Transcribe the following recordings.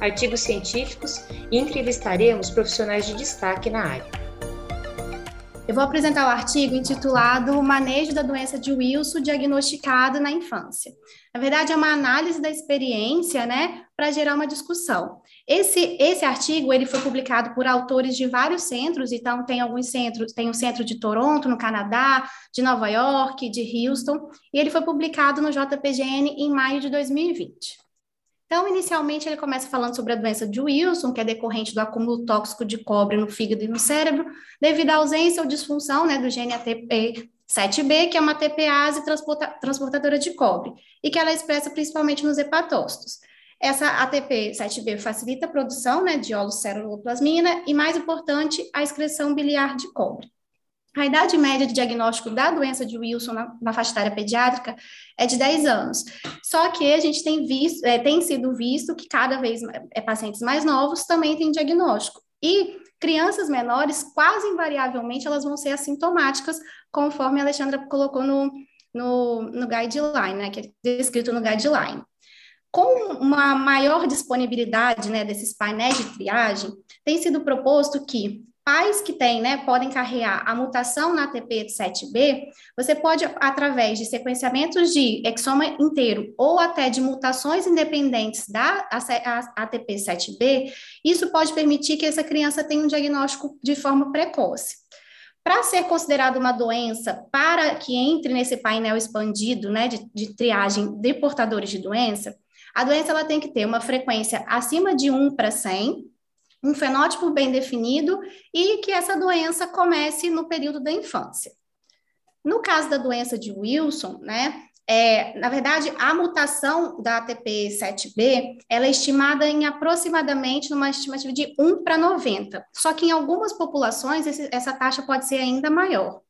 artigos científicos e entrevistaremos profissionais de destaque na área. Eu vou apresentar o artigo intitulado Manejo da doença de Wilson diagnosticado na infância. Na verdade, é uma análise da experiência, né, para gerar uma discussão. Esse, esse artigo ele foi publicado por autores de vários centros, então tem alguns centros, tem o um centro de Toronto, no Canadá, de Nova York, de Houston, e ele foi publicado no JPGN em maio de 2020. Então, inicialmente, ele começa falando sobre a doença de Wilson, que é decorrente do acúmulo tóxico de cobre no fígado e no cérebro, devido à ausência ou disfunção né, do gene ATP7B, que é uma TPase transportadora de cobre, e que ela é expressa principalmente nos hepatócitos. Essa ATP7B facilita a produção né, de holoceruloplasmina e, mais importante, a excreção biliar de cobre. A idade média de diagnóstico da doença de Wilson na, na faixa etária pediátrica é de 10 anos. Só que a gente tem visto, é, tem sido visto que cada vez é, pacientes mais novos também têm diagnóstico. E crianças menores, quase invariavelmente, elas vão ser assintomáticas, conforme a Alexandra colocou no, no, no guideline, né, que é descrito no guideline. Com uma maior disponibilidade né, desses painéis de triagem, tem sido proposto que pais que têm, né, podem carregar a mutação na ATP7B, você pode, através de sequenciamentos de exoma inteiro ou até de mutações independentes da ATP7B, isso pode permitir que essa criança tenha um diagnóstico de forma precoce. Para ser considerada uma doença, para que entre nesse painel expandido, né, de, de triagem de portadores de doença, a doença ela tem que ter uma frequência acima de 1 para 100, um fenótipo bem definido e que essa doença comece no período da infância. No caso da doença de Wilson, né, é, na verdade, a mutação da ATP7B, ela é estimada em aproximadamente numa estimativa de 1 para 90. Só que em algumas populações esse, essa taxa pode ser ainda maior.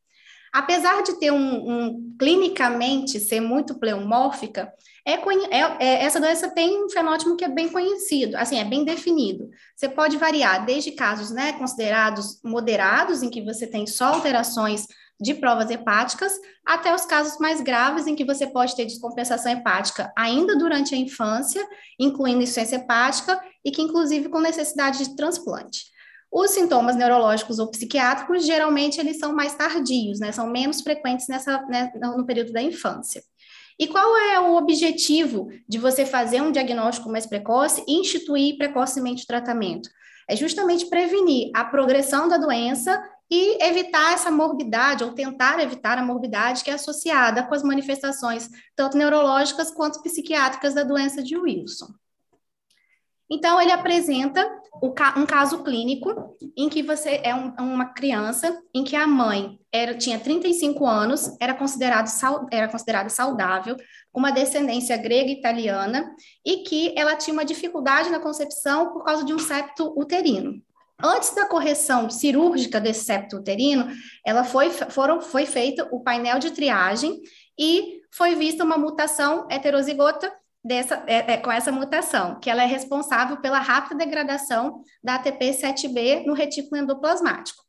Apesar de ter um, um clinicamente ser muito pleomórfica, é, é, é, essa doença tem um fenótipo que é bem conhecido, assim, é bem definido. Você pode variar desde casos né, considerados moderados, em que você tem só alterações de provas hepáticas, até os casos mais graves, em que você pode ter descompensação hepática ainda durante a infância, incluindo insuficiência hepática, e que, inclusive, com necessidade de transplante. Os sintomas neurológicos ou psiquiátricos, geralmente, eles são mais tardios, né? São menos frequentes nessa, né, no período da infância. E qual é o objetivo de você fazer um diagnóstico mais precoce e instituir precocemente o tratamento? É justamente prevenir a progressão da doença e evitar essa morbidade, ou tentar evitar a morbidade que é associada com as manifestações tanto neurológicas quanto psiquiátricas da doença de Wilson. Então, ele apresenta um caso clínico em que você é um, uma criança em que a mãe era, tinha 35 anos, era, considerado, era considerada saudável, uma descendência grega italiana, e que ela tinha uma dificuldade na concepção por causa de um septo uterino. Antes da correção cirúrgica desse septo uterino, ela foi, foram, foi feita o painel de triagem e foi vista uma mutação heterozigota dessa, é, é, com essa mutação, que ela é responsável pela rápida degradação da ATP7B no retículo endoplasmático.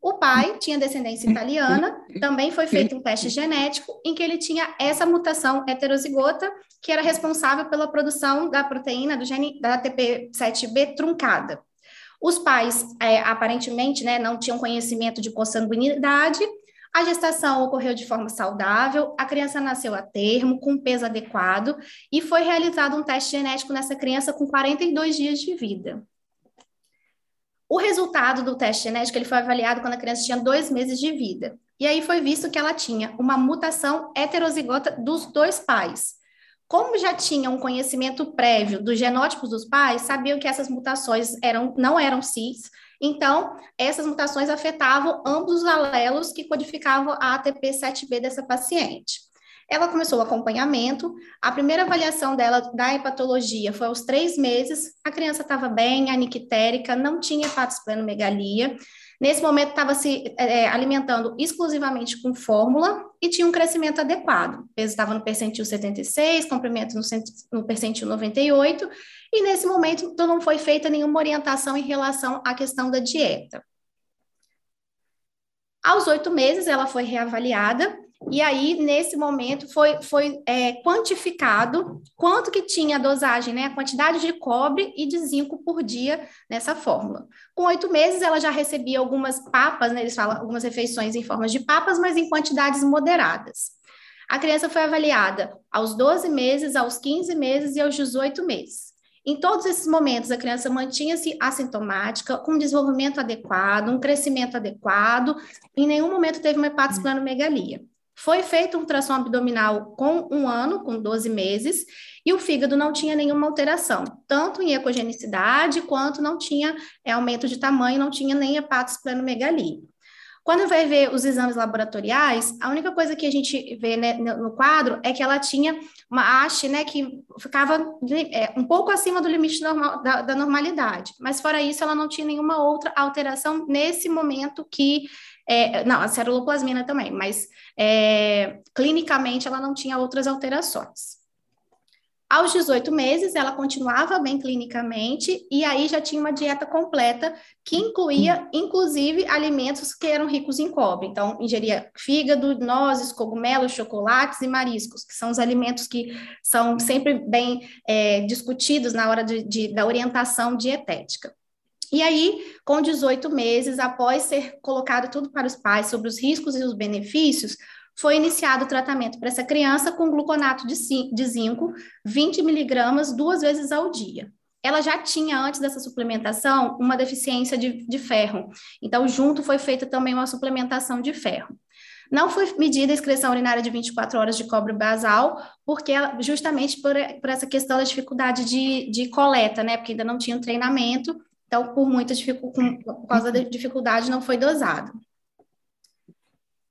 O pai tinha descendência italiana, também foi feito um teste genético em que ele tinha essa mutação heterozigota, que era responsável pela produção da proteína do gene da ATP7B truncada. Os pais, é, aparentemente, né, não tinham conhecimento de consanguinidade a gestação ocorreu de forma saudável, a criança nasceu a termo, com peso adequado, e foi realizado um teste genético nessa criança com 42 dias de vida. O resultado do teste genético ele foi avaliado quando a criança tinha dois meses de vida. E aí foi visto que ela tinha uma mutação heterozigota dos dois pais. Como já tinha um conhecimento prévio dos genótipos dos pais, sabiam que essas mutações eram, não eram cis, então, essas mutações afetavam ambos os alelos que codificavam a ATP7B dessa paciente. Ela começou o acompanhamento. A primeira avaliação dela da hepatologia foi aos três meses. A criança estava bem, anictérica, não tinha hepatosplenomegalia. Nesse momento, estava se é, alimentando exclusivamente com fórmula e tinha um crescimento adequado. O peso estava no percentil 76, comprimento no, no percentil 98, e nesse momento então, não foi feita nenhuma orientação em relação à questão da dieta. Aos oito meses, ela foi reavaliada e aí, nesse momento, foi, foi é, quantificado quanto que tinha a dosagem, né? A quantidade de cobre e de zinco por dia nessa fórmula. Com oito meses, ela já recebia algumas papas, né? Eles falam algumas refeições em formas de papas, mas em quantidades moderadas. A criança foi avaliada aos 12 meses, aos 15 meses e aos 18 meses. Em todos esses momentos, a criança mantinha-se assintomática, com um desenvolvimento adequado, um crescimento adequado, em nenhum momento teve uma hepatosplanomegalia. Foi feito um ultrassom abdominal com um ano, com 12 meses, e o fígado não tinha nenhuma alteração, tanto em ecogenicidade, quanto não tinha é, aumento de tamanho, não tinha nem hepatosplenomegalia. Quando vai ver os exames laboratoriais, a única coisa que a gente vê né, no quadro é que ela tinha uma haste né, que ficava é, um pouco acima do limite normal, da, da, normalidade. Mas fora isso, ela não tinha nenhuma outra alteração nesse momento que é, não, a ceruloplasmina também, mas é, clinicamente ela não tinha outras alterações. Aos 18 meses, ela continuava bem clinicamente e aí já tinha uma dieta completa que incluía, inclusive, alimentos que eram ricos em cobre. Então, ingeria fígado, nozes, cogumelos, chocolates e mariscos, que são os alimentos que são sempre bem é, discutidos na hora de, de, da orientação dietética. E aí, com 18 meses, após ser colocado tudo para os pais sobre os riscos e os benefícios, foi iniciado o tratamento para essa criança com gluconato de zinco, 20 miligramas, duas vezes ao dia. Ela já tinha, antes dessa suplementação, uma deficiência de, de ferro. Então, junto foi feita também uma suplementação de ferro. Não foi medida a excreção urinária de 24 horas de cobre basal, porque justamente por, por essa questão da dificuldade de, de coleta, né? Porque ainda não tinha um treinamento então, por muita dificuldade, por causa da dificuldade, não foi dosado.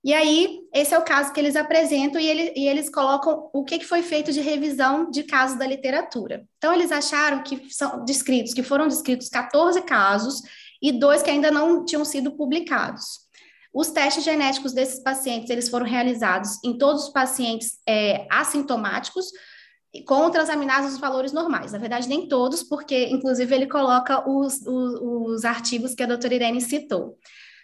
E aí, esse é o caso que eles apresentam e, ele, e eles colocam o que, que foi feito de revisão de casos da literatura. Então, eles acharam que são descritos, que foram descritos 14 casos e dois que ainda não tinham sido publicados. Os testes genéticos desses pacientes, eles foram realizados em todos os pacientes é, assintomáticos, com transaminases os valores normais. Na verdade, nem todos, porque, inclusive, ele coloca os, os, os artigos que a doutora Irene citou.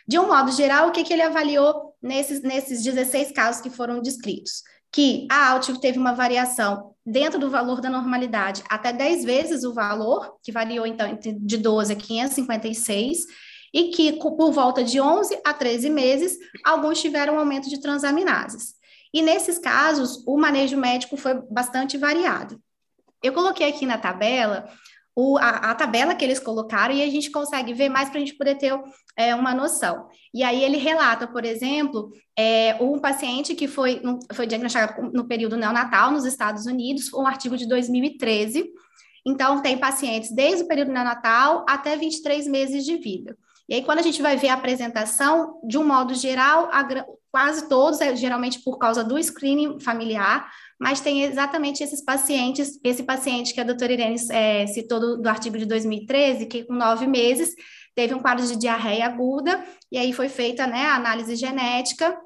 De um modo geral, o que, que ele avaliou nesses, nesses 16 casos que foram descritos? Que a Altivo teve uma variação dentro do valor da normalidade até 10 vezes o valor, que variou, então, de 12 a 556, e que, por volta de 11 a 13 meses, alguns tiveram um aumento de transaminases. E nesses casos, o manejo médico foi bastante variado. Eu coloquei aqui na tabela o, a, a, tabela que eles colocaram e a gente consegue ver mais para a gente poder ter é, uma noção. E aí ele relata, por exemplo, é, um paciente que foi, foi diagnosticado no período neonatal nos Estados Unidos, um artigo de 2013. Então, tem pacientes desde o período neonatal até 23 meses de vida. E aí, quando a gente vai ver a apresentação, de um modo geral, a, quase todos, é geralmente por causa do screening familiar, mas tem exatamente esses pacientes, esse paciente que a doutora Irene é, citou do, do artigo de 2013, que com nove meses teve um quadro de diarreia aguda, e aí foi feita né, a análise genética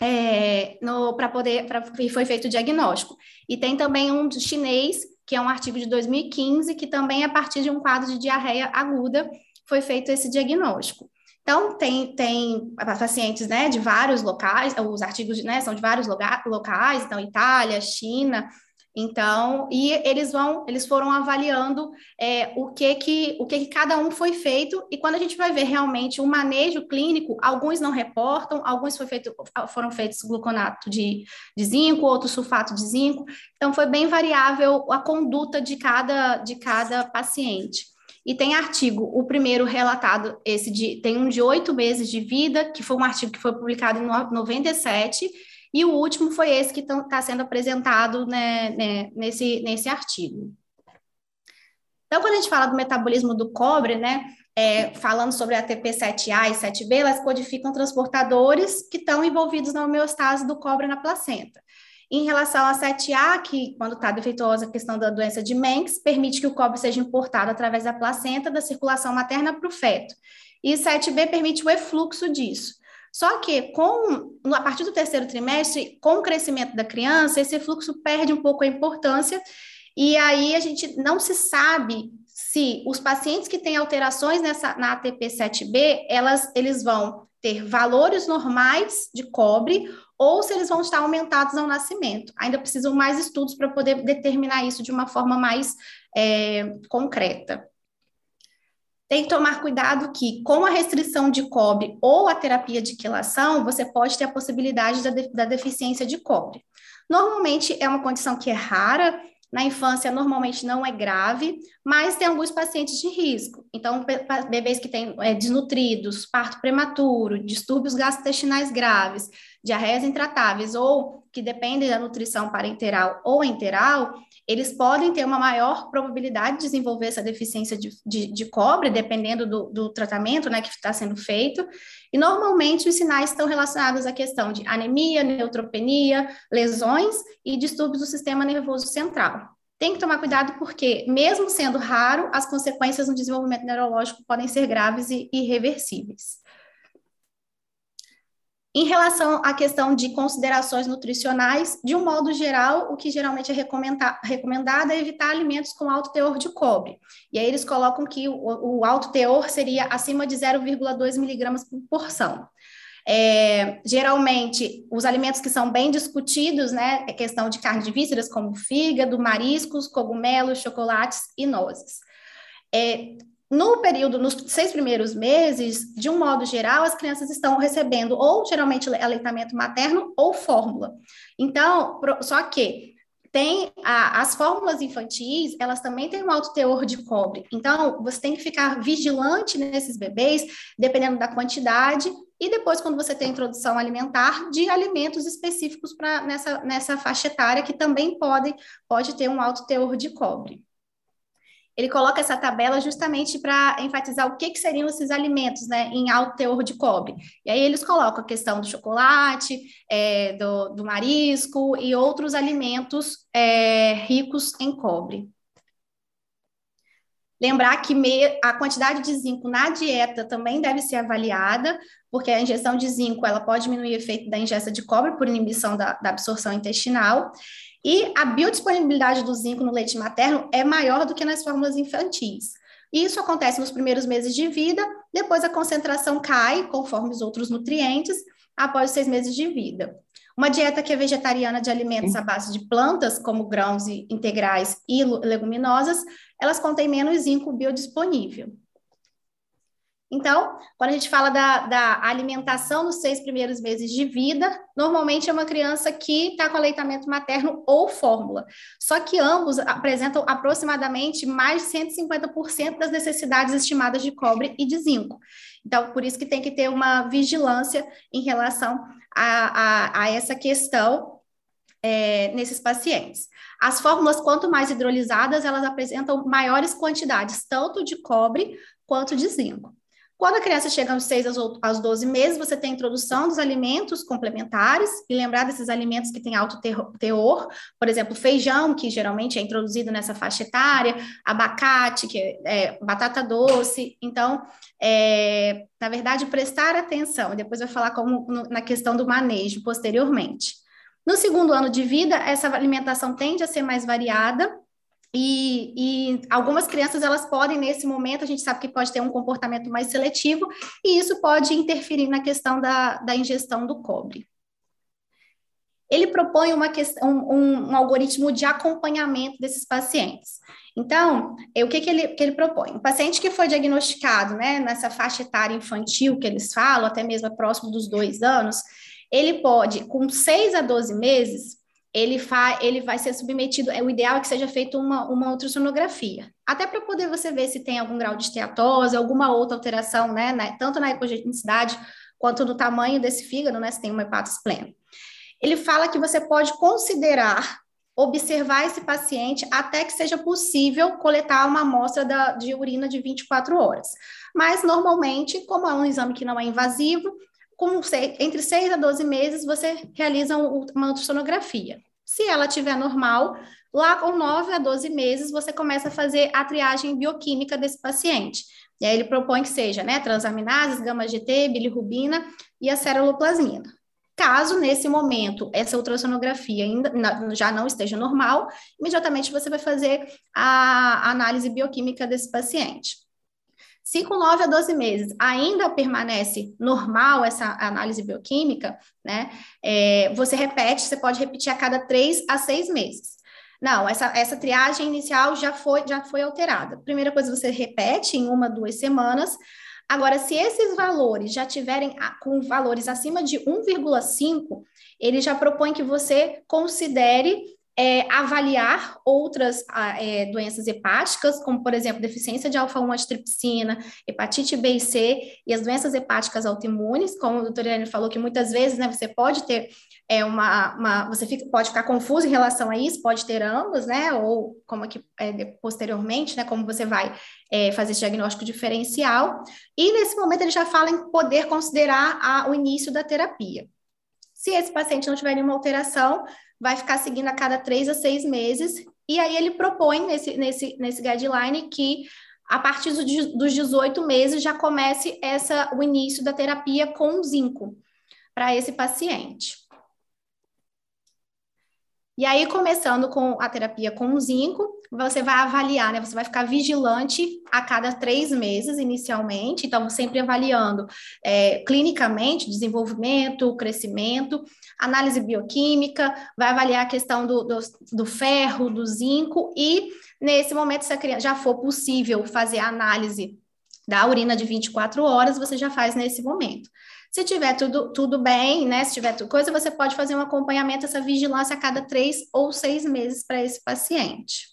é, para poder, pra, e foi feito o diagnóstico. E tem também um chinês, que é um artigo de 2015, que também, a partir de um quadro de diarreia aguda, foi feito esse diagnóstico. Então, tem, tem pacientes né, de vários locais, os artigos né, são de vários locais, então, Itália, China, então, e eles vão, eles foram avaliando é, o que que o que, que cada um foi feito, e quando a gente vai ver realmente o manejo clínico, alguns não reportam, alguns feito, foram feitos gluconato de, de zinco, outros sulfato de zinco, então foi bem variável a conduta de cada, de cada paciente. E tem artigo, o primeiro relatado, esse de, tem um de oito meses de vida, que foi um artigo que foi publicado em 97, e o último foi esse que está sendo apresentado né, né, nesse, nesse artigo. Então, quando a gente fala do metabolismo do cobre, né, é, falando sobre a ATP7A e 7B, elas codificam transportadores que estão envolvidos na homeostase do cobre na placenta. Em relação a 7A, que quando está defeituosa a questão da doença de Mengs, permite que o cobre seja importado através da placenta da circulação materna para o feto. E 7B permite o efluxo disso. Só que com a partir do terceiro trimestre, com o crescimento da criança, esse fluxo perde um pouco a importância e aí a gente não se sabe se os pacientes que têm alterações nessa, na ATP7B, elas, eles vão ter valores normais de cobre ou se eles vão estar aumentados ao nascimento. Ainda precisam mais estudos para poder determinar isso de uma forma mais é, concreta. Tem que tomar cuidado que, com a restrição de cobre ou a terapia de quelação, você pode ter a possibilidade da, de, da deficiência de cobre. Normalmente é uma condição que é rara, na infância, normalmente não é grave, mas tem alguns pacientes de risco. Então, bebês que têm é, desnutridos, parto prematuro, distúrbios gastrointestinais graves, diarreias intratáveis ou que dependem da nutrição parenteral ou enteral, eles podem ter uma maior probabilidade de desenvolver essa deficiência de, de, de cobre, dependendo do, do tratamento né, que está sendo feito. E normalmente os sinais estão relacionados à questão de anemia, neutropenia, lesões e distúrbios do sistema nervoso central. Tem que tomar cuidado porque, mesmo sendo raro, as consequências no desenvolvimento neurológico podem ser graves e irreversíveis. Em relação à questão de considerações nutricionais, de um modo geral, o que geralmente é recomendado é evitar alimentos com alto teor de cobre. E aí eles colocam que o, o alto teor seria acima de 0,2 miligramas por porção. É, geralmente, os alimentos que são bem discutidos, né, é questão de carne de vísceras, como fígado, mariscos, cogumelos, chocolates e nozes. É, no período, nos seis primeiros meses, de um modo geral, as crianças estão recebendo ou geralmente aleitamento materno ou fórmula. Então, só que tem a, as fórmulas infantis, elas também têm um alto teor de cobre. Então, você tem que ficar vigilante nesses bebês, dependendo da quantidade, e depois, quando você tem introdução alimentar, de alimentos específicos para nessa, nessa faixa etária, que também podem, pode ter um alto teor de cobre ele coloca essa tabela justamente para enfatizar o que, que seriam esses alimentos né, em alto teor de cobre. E aí eles colocam a questão do chocolate, é, do, do, marisco e outros alimentos é, ricos em cobre. Lembrar que a quantidade de zinco na dieta também deve ser avaliada, porque a injeção de zinco ela pode diminuir o efeito da ingesta de cobre por inibição da, da absorção intestinal. E a biodisponibilidade do zinco no leite materno é maior do que nas fórmulas infantis. Isso acontece nos primeiros meses de vida, depois a concentração cai, conforme os outros nutrientes, após seis meses de vida. Uma dieta que é vegetariana de alimentos à base de plantas, como grãos integrais e leguminosas, elas contêm menos zinco biodisponível. Então, quando a gente fala da, da, alimentação nos seis primeiros meses de vida, normalmente é uma criança que está com aleitamento materno ou fórmula. Só que ambos apresentam aproximadamente mais de 150% das necessidades estimadas de cobre e de zinco. Então, por isso que tem que ter uma vigilância em relação a, a, a essa questão é, nesses pacientes. As fórmulas, quanto mais hidrolisadas, elas apresentam maiores quantidades, tanto de cobre quanto de zinco. Quando a criança chega aos 6 aos 12 meses, você tem a introdução dos alimentos complementares, e lembrar desses alimentos que têm alto teor, por exemplo, feijão, que geralmente é introduzido nessa faixa etária, abacate, que é, é batata doce. Então, é, na verdade, prestar atenção, depois eu vou falar como no, na questão do manejo posteriormente. No segundo ano de vida, essa alimentação tende a ser mais variada, e, e, algumas crianças elas podem nesse momento a gente sabe que pode ter um comportamento mais seletivo e isso pode interferir na questão da, da ingestão do cobre. Ele propõe uma questão, um, um, algoritmo de acompanhamento desses pacientes. Então, é, o que, que, ele, que ele propõe? Um paciente que foi diagnosticado né, nessa faixa etária infantil que eles falam, até mesmo próximo dos dois anos, ele pode, com 6 a 12 meses, ele, fa, ele vai ser submetido, é, o ideal é que seja feita uma, uma ultrassonografia, até para poder você ver se tem algum grau de esteatose, alguma outra alteração, né, tanto na ecogenicidade quanto no tamanho desse fígado, né, se tem uma hepatose plena. Ele fala que você pode considerar observar esse paciente até que seja possível coletar uma amostra da, de urina de 24 horas. Mas, normalmente, como é um exame que não é invasivo, com entre 6 a 12 meses, você realiza uma ultrassonografia. Se ela estiver normal, lá com 9 a 12 meses, você começa a fazer a triagem bioquímica desse paciente. E aí ele propõe que seja, né, transaminases, gama-GT, bilirrubina e a ceruloplasmina. Caso nesse momento essa ultrassonografia ainda já não esteja normal, imediatamente você vai fazer a análise bioquímica desse paciente. Se com 9 a 12 meses ainda permanece normal essa análise bioquímica, né, é, você repete, você pode repetir a cada 3 a 6 meses. Não, essa, essa triagem inicial já foi, já foi alterada. Primeira coisa, você repete em uma, duas semanas, Agora, se esses valores já tiverem com valores acima de 1,5, ele já propõe que você considere é, avaliar outras é, doenças hepáticas, como, por exemplo, deficiência de alfa-1 antitripsina, hepatite B e C e as doenças hepáticas autoimunes, como o doutor Irene falou, que muitas vezes né, você pode ter é, uma, uma você fica, pode ficar confuso em relação a isso, pode ter ambos, né, ou como aqui é, posteriormente, né, como você vai é, fazer esse diagnóstico diferencial, e nesse momento ele já fala em poder considerar a, o início da terapia. Se esse paciente não tiver nenhuma alteração, vai ficar seguindo a cada três a seis meses, e aí ele propõe nesse, nesse, nesse guideline que a partir dos 18 meses já comece essa, o início da terapia com zinco para esse paciente. E aí, começando com a terapia com zinco, você vai avaliar, né? Você vai ficar vigilante a cada três meses, inicialmente, então, sempre avaliando é, clinicamente desenvolvimento, crescimento, análise bioquímica, vai avaliar a questão do, do, do ferro, do zinco, e nesse momento, se a criança já for possível fazer a análise da urina de 24 horas, você já faz nesse momento. Se tiver tudo, tudo bem, né? Se tiver tudo coisa, você pode fazer um acompanhamento, essa vigilância a cada três ou seis meses para esse paciente.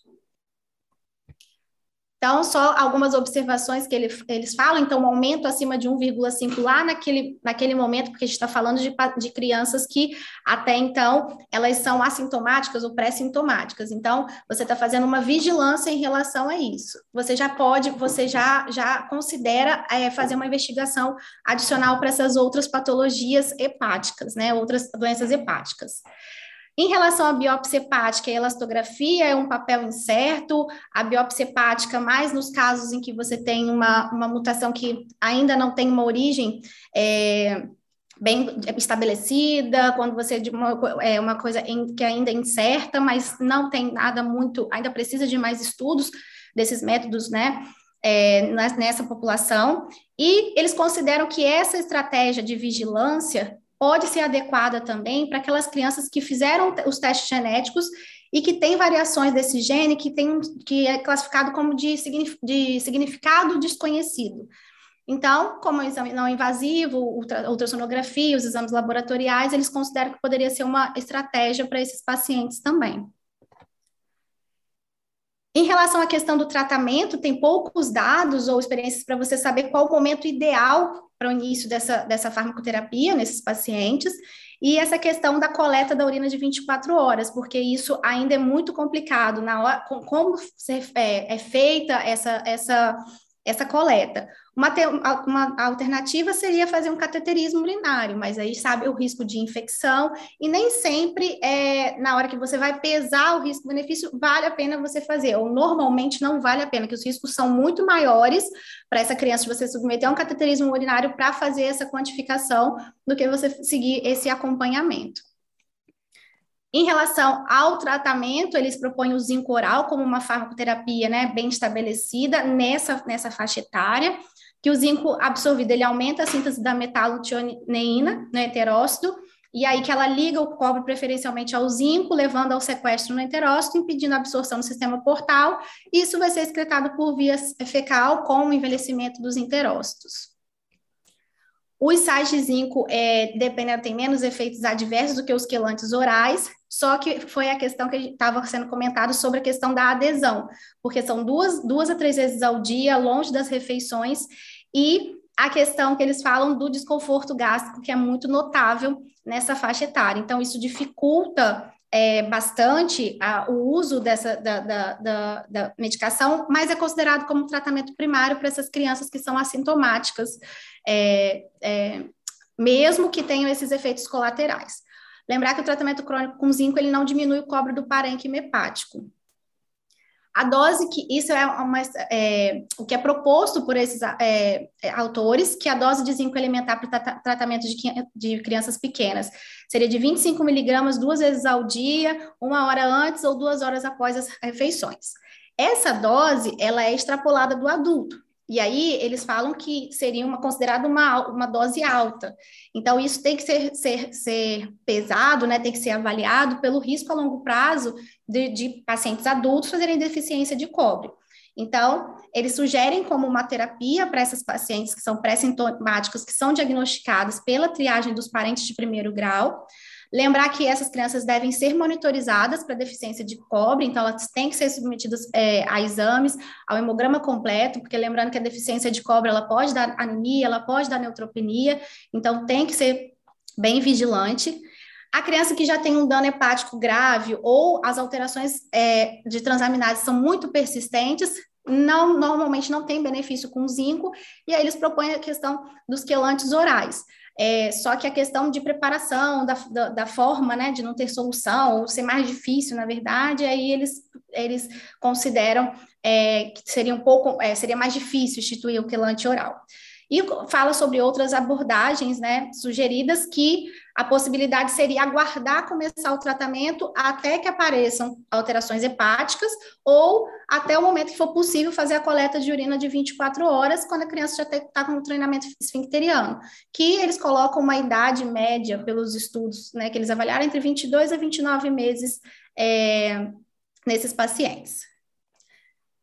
Então, só algumas observações que ele, eles falam. Então, um aumento acima de 1,5 lá naquele, naquele momento, porque a gente está falando de, de crianças que até então elas são assintomáticas ou pré-sintomáticas. Então, você está fazendo uma vigilância em relação a isso. Você já pode, você já, já considera é, fazer uma investigação adicional para essas outras patologias hepáticas, né? Outras doenças hepáticas. Em relação à biópsia hepática, a elastografia é um papel incerto, a biópsia hepática, mais nos casos em que você tem uma, uma mutação que ainda não tem uma origem é, bem estabelecida, quando você uma, é uma coisa em, que ainda é incerta, mas não tem nada muito, ainda precisa de mais estudos desses métodos, né? É, nessa população, e eles consideram que essa estratégia de vigilância pode ser adequada também para aquelas crianças que fizeram os testes genéticos e que têm variações desse gene que, tem, que é classificado como de, de significado desconhecido. Então, como o exame não invasivo, ultra, ultrassonografia, os exames laboratoriais, eles consideram que poderia ser uma estratégia para esses pacientes também. Em relação à questão do tratamento, tem poucos dados ou experiências para você saber qual o momento ideal para o início dessa, dessa farmacoterapia nesses pacientes, e essa questão da coleta da urina de 24 horas, porque isso ainda é muito complicado na hora, como é, é feita essa, essa essa coleta. Uma, uma alternativa seria fazer um cateterismo urinário, mas aí sabe o risco de infecção, e nem sempre, é, na hora que você vai pesar o risco-benefício, vale a pena você fazer, ou normalmente não vale a pena, que os riscos são muito maiores para essa criança de você submeter a um cateterismo urinário para fazer essa quantificação do que você seguir esse acompanhamento. Em relação ao tratamento, eles propõem o zinco oral como uma farmacoterapia né, bem estabelecida nessa, nessa faixa etária, que o zinco absorvido ele aumenta a síntese da metallotioneína no enterócito, e aí que ela liga o cobre preferencialmente ao zinco, levando ao sequestro no enterócito, impedindo a absorção no sistema portal, isso vai ser excretado por via fecal com o envelhecimento dos enterócitos. Os sais de zinco, é, dependendo, tem menos efeitos adversos do que os quelantes orais, só que foi a questão que estava sendo comentado sobre a questão da adesão, porque são duas, duas a três vezes ao dia, longe das refeições, e a questão que eles falam do desconforto gástrico, que é muito notável nessa faixa etária. Então, isso dificulta é, bastante a, o uso dessa da, da, da, da, medicação, mas é considerado como tratamento primário para essas crianças que são assintomáticas, é, é, mesmo que tenham esses efeitos colaterais. Lembrar que o tratamento crônico com zinco ele não diminui o cobre do parênquima hepático. A dose que isso é, uma, é, o que é proposto por esses é, é autores, que a dose de zinco elementar para o tratamento de, de, crianças pequenas seria de 25 miligramas duas vezes ao dia, uma hora antes ou duas horas após as refeições. Essa dose ela é extrapolada do adulto. E aí eles falam que seria uma, considerada uma, uma dose alta. Então, isso tem que ser, ser, ser pesado, né? tem que ser avaliado pelo risco a longo prazo de, de pacientes adultos fazerem deficiência de cobre. Então, eles sugerem como uma terapia para essas pacientes que são pré-sintomáticas, que são diagnosticadas pela triagem dos parentes de primeiro grau, Lembrar que essas crianças devem ser monitorizadas para deficiência de cobre, então elas têm que ser submetidas é, a exames, ao hemograma completo, porque lembrando que a deficiência de cobre ela pode dar anemia, ela pode dar neutropenia, então tem que ser bem vigilante. A criança que já tem um dano hepático grave ou as alterações é, de transaminase são muito persistentes, não normalmente não tem benefício com zinco, e aí eles propõem a questão dos quelantes orais. É, só que a questão de preparação, da, da, da, forma né, de não ter solução, ou ser mais difícil, na verdade, aí eles, eles consideram é, que seria um pouco, é, seria mais difícil instituir o quelante oral. E fala sobre outras abordagens né, sugeridas que a possibilidade seria aguardar começar o tratamento até que apareçam alterações hepáticas ou até o momento que for possível fazer a coleta de urina de 24 horas, quando a criança já está com um treinamento esfincteriano, que eles colocam uma idade média pelos estudos né, que eles avaliaram entre 22 a 29 meses é, nesses pacientes.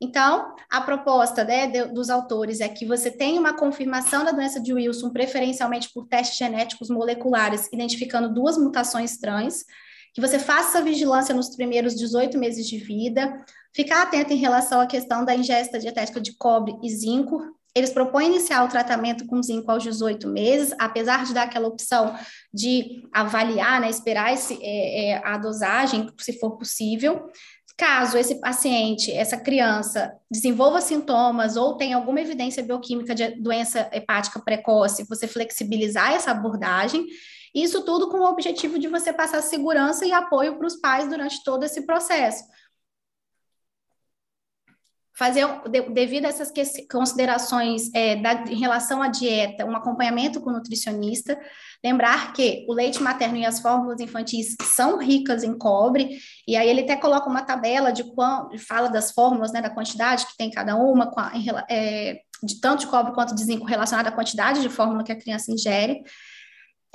Então, a proposta né, de, dos autores é que você tenha uma confirmação da doença de Wilson, preferencialmente por testes genéticos moleculares, identificando duas mutações trans, que você faça vigilância nos primeiros 18 meses de vida, ficar atento em relação à questão da ingesta dietética de cobre e zinco. Eles propõem iniciar o tratamento com zinco aos 18 meses, apesar de dar aquela opção de avaliar, né, esperar esse, é, é, a dosagem, se for possível. Caso esse paciente, essa criança, desenvolva sintomas ou tenha alguma evidência bioquímica de doença hepática precoce, você flexibilizar essa abordagem. Isso tudo com o objetivo de você passar segurança e apoio para os pais durante todo esse processo. Fazer, devido a essas considerações é, da, em relação à dieta, um acompanhamento com o nutricionista, Lembrar que o leite materno e as fórmulas infantis são ricas em cobre, e aí ele até coloca uma tabela de quanto, fala das fórmulas, né, da quantidade que tem cada uma, a, é, de tanto de cobre quanto de zinco relacionada à quantidade de fórmula que a criança ingere.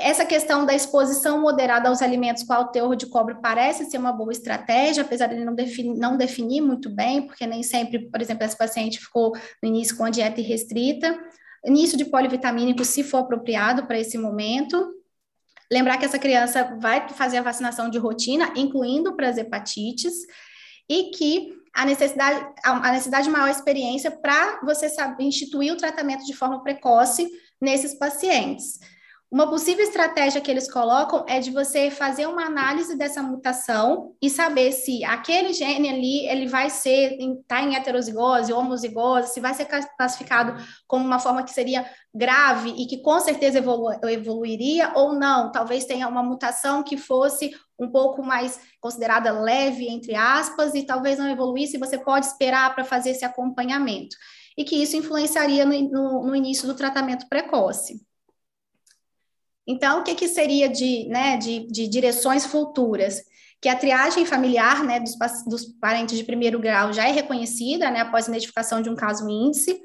Essa questão da exposição moderada aos alimentos com alto teor de cobre parece ser uma boa estratégia, apesar de ele não definir, não definir muito bem, porque nem sempre, por exemplo, esse paciente ficou no início com a dieta restrita início de polivitamínico, se for apropriado para esse momento. Lembrar que essa criança vai fazer a vacinação de rotina, incluindo para as hepatites, e que a necessidade, a necessidade de maior experiência para você saber instituir o tratamento de forma precoce nesses pacientes. Uma possível estratégia que eles colocam é de você fazer uma análise dessa mutação e saber se aquele gene ali ele vai ser tá em heterozigose, homozigose, se vai ser classificado como uma forma que seria grave e que com certeza evolu evoluiria ou não. Talvez tenha uma mutação que fosse um pouco mais considerada leve entre aspas e talvez não evoluísse. Você pode esperar para fazer esse acompanhamento e que isso influenciaria no, no, no início do tratamento precoce. Então, o que, que seria de, né, de, de direções futuras? Que a triagem familiar né, dos, dos parentes de primeiro grau já é reconhecida né, após identificação de um caso índice.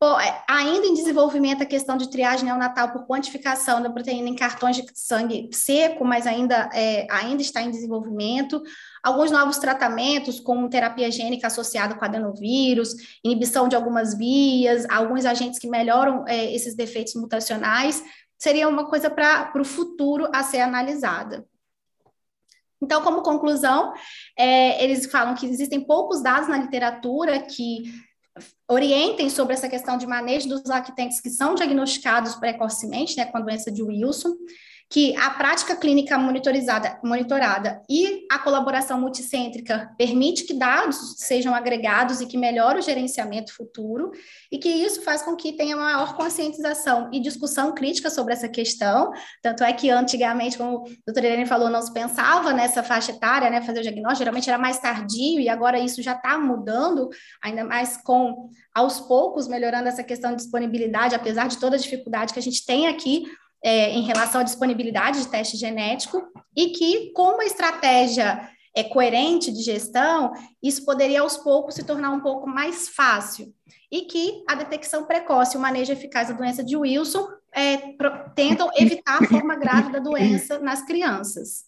Pô, é, ainda em desenvolvimento a questão de triagem neonatal por quantificação da proteína em cartões de sangue seco, mas ainda, é, ainda está em desenvolvimento. Alguns novos tratamentos, como terapia gênica associada com adenovírus, inibição de algumas vias, alguns agentes que melhoram é, esses defeitos mutacionais, seria uma coisa para o futuro a ser analisada. Então, como conclusão, é, eles falam que existem poucos dados na literatura que orientem sobre essa questão de manejo dos lactentes que são diagnosticados precocemente, né, com a doença de Wilson, que a prática clínica monitorizada, monitorada e a colaboração multicêntrica permite que dados sejam agregados e que melhore o gerenciamento futuro, e que isso faz com que tenha maior conscientização e discussão crítica sobre essa questão. Tanto é que antigamente, como a doutora Irene falou, não se pensava nessa faixa etária, né, fazer o diagnóstico, geralmente era mais tardio, e agora isso já está mudando, ainda mais com, aos poucos, melhorando essa questão de disponibilidade, apesar de toda a dificuldade que a gente tem aqui é, em relação à disponibilidade de teste genético, e que, com uma estratégia é, coerente de gestão, isso poderia aos poucos se tornar um pouco mais fácil. E que a detecção precoce e o manejo eficaz da doença de Wilson é, pro, tentam evitar a forma grave da doença nas crianças.